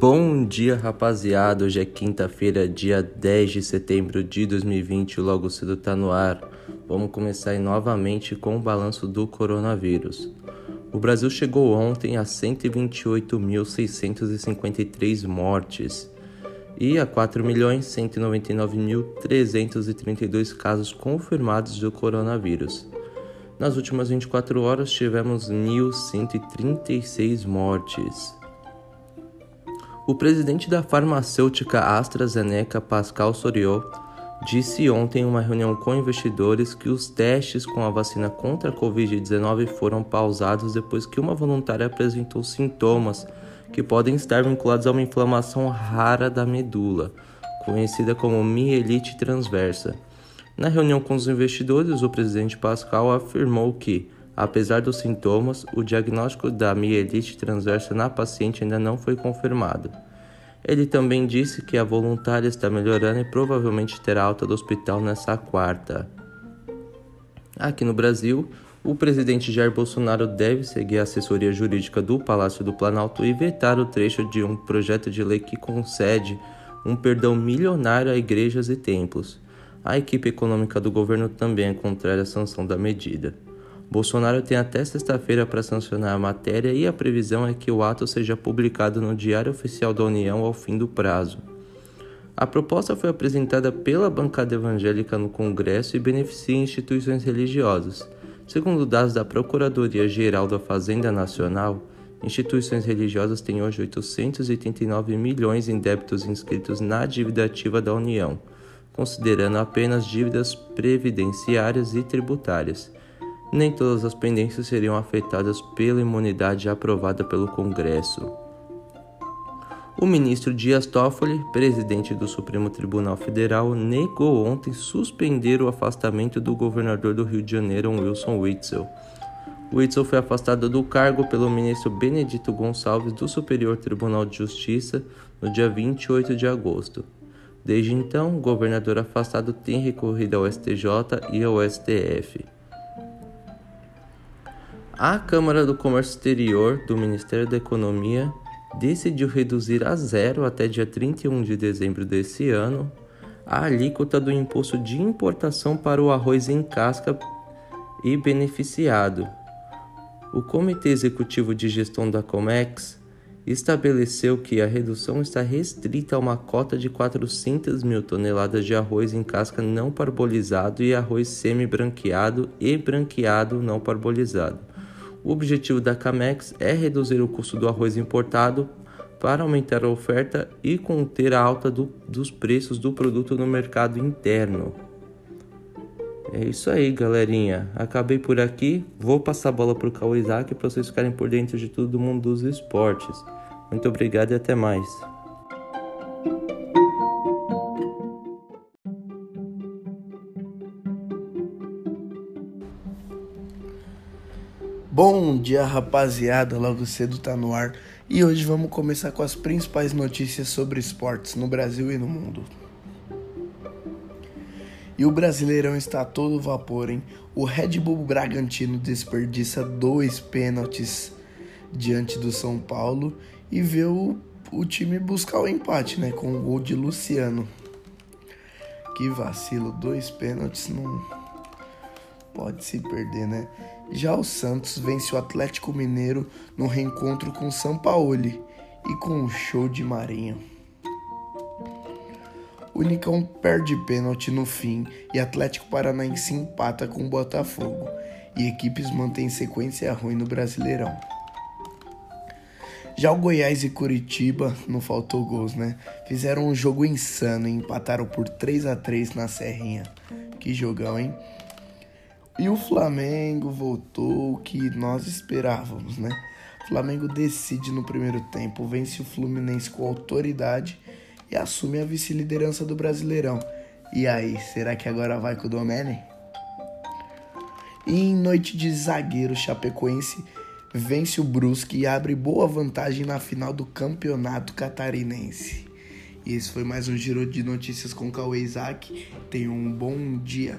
Bom dia, rapaziada. Hoje é quinta-feira, dia 10 de setembro de 2020. Logo cedo tá no ar. Vamos começar novamente com o balanço do coronavírus. O Brasil chegou ontem a 128.653 mortes e a 4.199.332 casos confirmados do coronavírus. Nas últimas 24 horas tivemos 1.136 mortes. O presidente da farmacêutica AstraZeneca, Pascal Soriot, disse ontem em uma reunião com investidores que os testes com a vacina contra a Covid-19 foram pausados depois que uma voluntária apresentou sintomas que podem estar vinculados a uma inflamação rara da medula, conhecida como mielite transversa. Na reunião com os investidores, o presidente Pascal afirmou que, apesar dos sintomas, o diagnóstico da mielite transversa na paciente ainda não foi confirmado. Ele também disse que a voluntária está melhorando e provavelmente terá alta do hospital nessa quarta. Aqui no Brasil, o presidente Jair Bolsonaro deve seguir a assessoria jurídica do Palácio do Planalto e vetar o trecho de um projeto de lei que concede um perdão milionário a igrejas e templos. A equipe econômica do governo também é contrária à sanção da medida. Bolsonaro tem até sexta-feira para sancionar a matéria e a previsão é que o ato seja publicado no Diário Oficial da União ao fim do prazo. A proposta foi apresentada pela bancada evangélica no Congresso e beneficia instituições religiosas. Segundo dados da Procuradoria-Geral da Fazenda Nacional, instituições religiosas têm hoje 889 milhões em débitos inscritos na dívida ativa da União, considerando apenas dívidas previdenciárias e tributárias nem todas as pendências seriam afetadas pela imunidade aprovada pelo Congresso. O ministro Dias Toffoli, presidente do Supremo Tribunal Federal, negou ontem suspender o afastamento do governador do Rio de Janeiro, Wilson Witzel. Witzel foi afastado do cargo pelo ministro Benedito Gonçalves do Superior Tribunal de Justiça no dia 28 de agosto. Desde então, o governador afastado tem recorrido ao STJ e ao STF. A Câmara do Comércio Exterior do Ministério da Economia decidiu reduzir a zero até dia 31 de dezembro desse ano a alíquota do imposto de importação para o arroz em casca e beneficiado. O Comitê Executivo de Gestão da Comex estabeleceu que a redução está restrita a uma cota de 400 mil toneladas de arroz em casca não parbolizado e arroz semi-branqueado e branqueado não parbolizado. O objetivo da Camex é reduzir o custo do arroz importado para aumentar a oferta e conter a alta do, dos preços do produto no mercado interno. É isso aí, galerinha. Acabei por aqui. Vou passar a bola para o Cauê Isaac para vocês ficarem por dentro de tudo do mundo dos esportes. Muito obrigado e até mais. Bom dia, rapaziada. Logo cedo tá no ar e hoje vamos começar com as principais notícias sobre esportes no Brasil e no mundo. E o Brasileirão está a todo vapor, hein? O Red Bull Bragantino desperdiça dois pênaltis diante do São Paulo e vê o, o time buscar o empate, né? Com o gol de Luciano. Que vacilo, dois pênaltis não pode se perder, né? Já o Santos vence o Atlético Mineiro no reencontro com São Paulo e com um show de Marinho. O Unicão perde pênalti no fim e Atlético Paranaense empata com o Botafogo. E equipes mantêm sequência ruim no Brasileirão. Já o Goiás e Curitiba, não faltou gols, né? Fizeram um jogo insano e empataram por 3 a 3 na Serrinha. Que jogão, hein? E o Flamengo voltou o que nós esperávamos, né? O Flamengo decide no primeiro tempo, vence o Fluminense com autoridade e assume a vice-liderança do Brasileirão. E aí, será que agora vai com o Domene? E em noite de zagueiro, Chapecoense vence o Brusque e abre boa vantagem na final do Campeonato Catarinense. E esse foi mais um giro de notícias com Cauê Isaac. Tenha um bom dia.